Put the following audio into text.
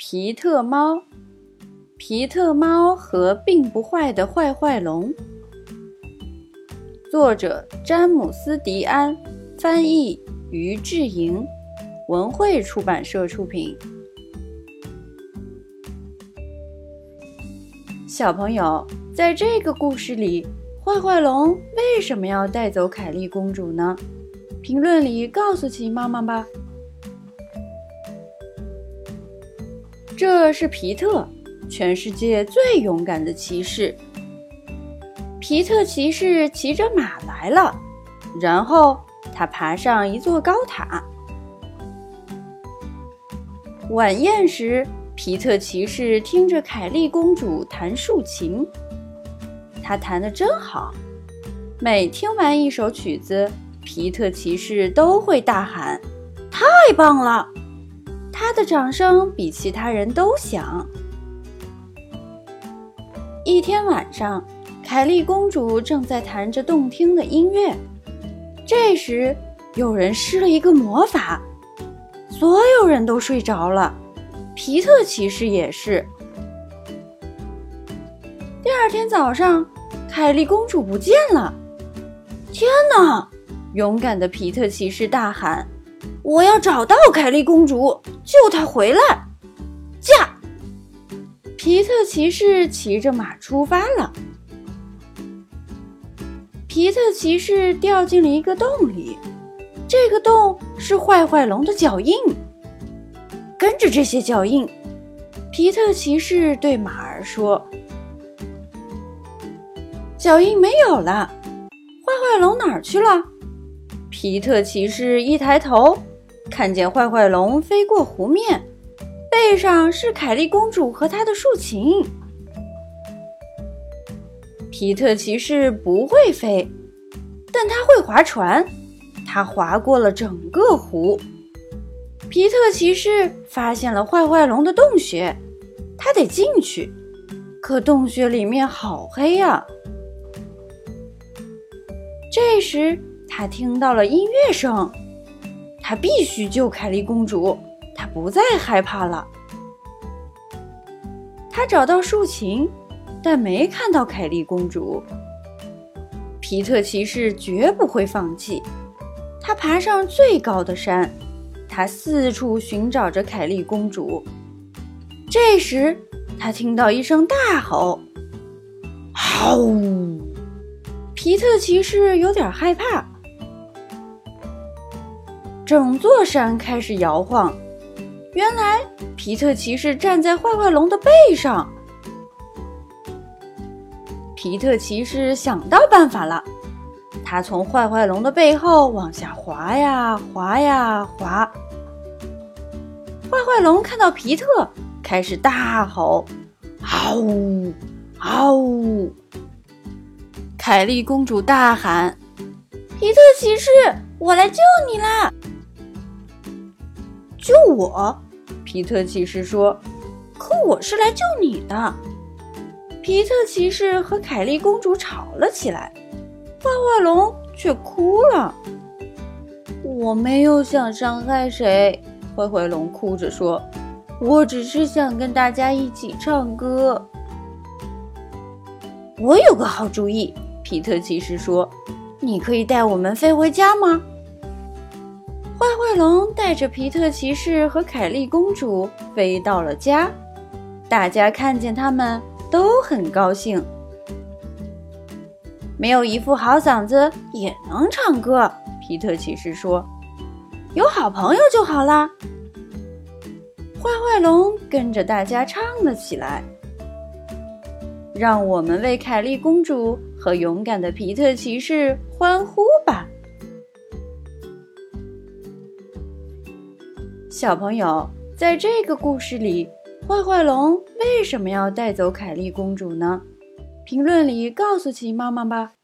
皮特猫，皮特猫和并不坏的坏坏龙。作者：詹姆斯·迪安，翻译：于志莹，文汇出版社出品。小朋友，在这个故事里，坏坏龙为什么要带走凯莉公主呢？评论里告诉奇妈妈吧。这是皮特，全世界最勇敢的骑士。皮特骑士骑着马来了，然后他爬上一座高塔。晚宴时，皮特骑士听着凯莉公主弹竖琴，她弹得真好。每听完一首曲子，皮特骑士都会大喊：“太棒了！”他的掌声比其他人都响。一天晚上，凯莉公主正在弹着动听的音乐，这时有人施了一个魔法，所有人都睡着了，皮特骑士也是。第二天早上，凯莉公主不见了！天哪！勇敢的皮特骑士大喊。我要找到凯莉公主，救她回来！驾！皮特骑士骑着马出发了。皮特骑士掉进了一个洞里，这个洞是坏坏龙的脚印。跟着这些脚印，皮特骑士对马儿说：“脚印没有了，坏坏龙哪儿去了？”皮特骑士一抬头。看见坏坏龙飞过湖面，背上是凯莉公主和她的竖琴。皮特骑士不会飞，但他会划船。他划过了整个湖。皮特骑士发现了坏坏龙的洞穴，他得进去，可洞穴里面好黑呀。这时，他听到了音乐声。他必须救凯莉公主，他不再害怕了。他找到竖琴，但没看到凯莉公主。皮特骑士绝不会放弃，他爬上最高的山，他四处寻找着凯莉公主。这时，他听到一声大吼：“好！”皮特骑士有点害怕。整座山开始摇晃，原来皮特骑士站在坏坏龙的背上。皮特骑士想到办法了，他从坏坏龙的背后往下滑呀滑呀滑。坏坏龙看到皮特，开始大吼：“嗷呜，嗷呜！”凯莉公主大喊：“皮特骑士，我来救你啦！”救我，皮特骑士说：“可我是来救你的。”皮特骑士和凯莉公主吵了起来，坏坏龙却哭了。我没有想伤害谁，坏坏龙哭着说：“我只是想跟大家一起唱歌。”我有个好主意，皮特骑士说：“你可以带我们飞回家吗？”坏坏龙带着皮特骑士和凯莉公主飞到了家，大家看见他们都很高兴。没有一副好嗓子也能唱歌，皮特骑士说：“有好朋友就好啦。”坏坏龙跟着大家唱了起来。让我们为凯莉公主和勇敢的皮特骑士欢呼吧！小朋友，在这个故事里，坏坏龙为什么要带走凯莉公主呢？评论里告诉琪妈妈吧。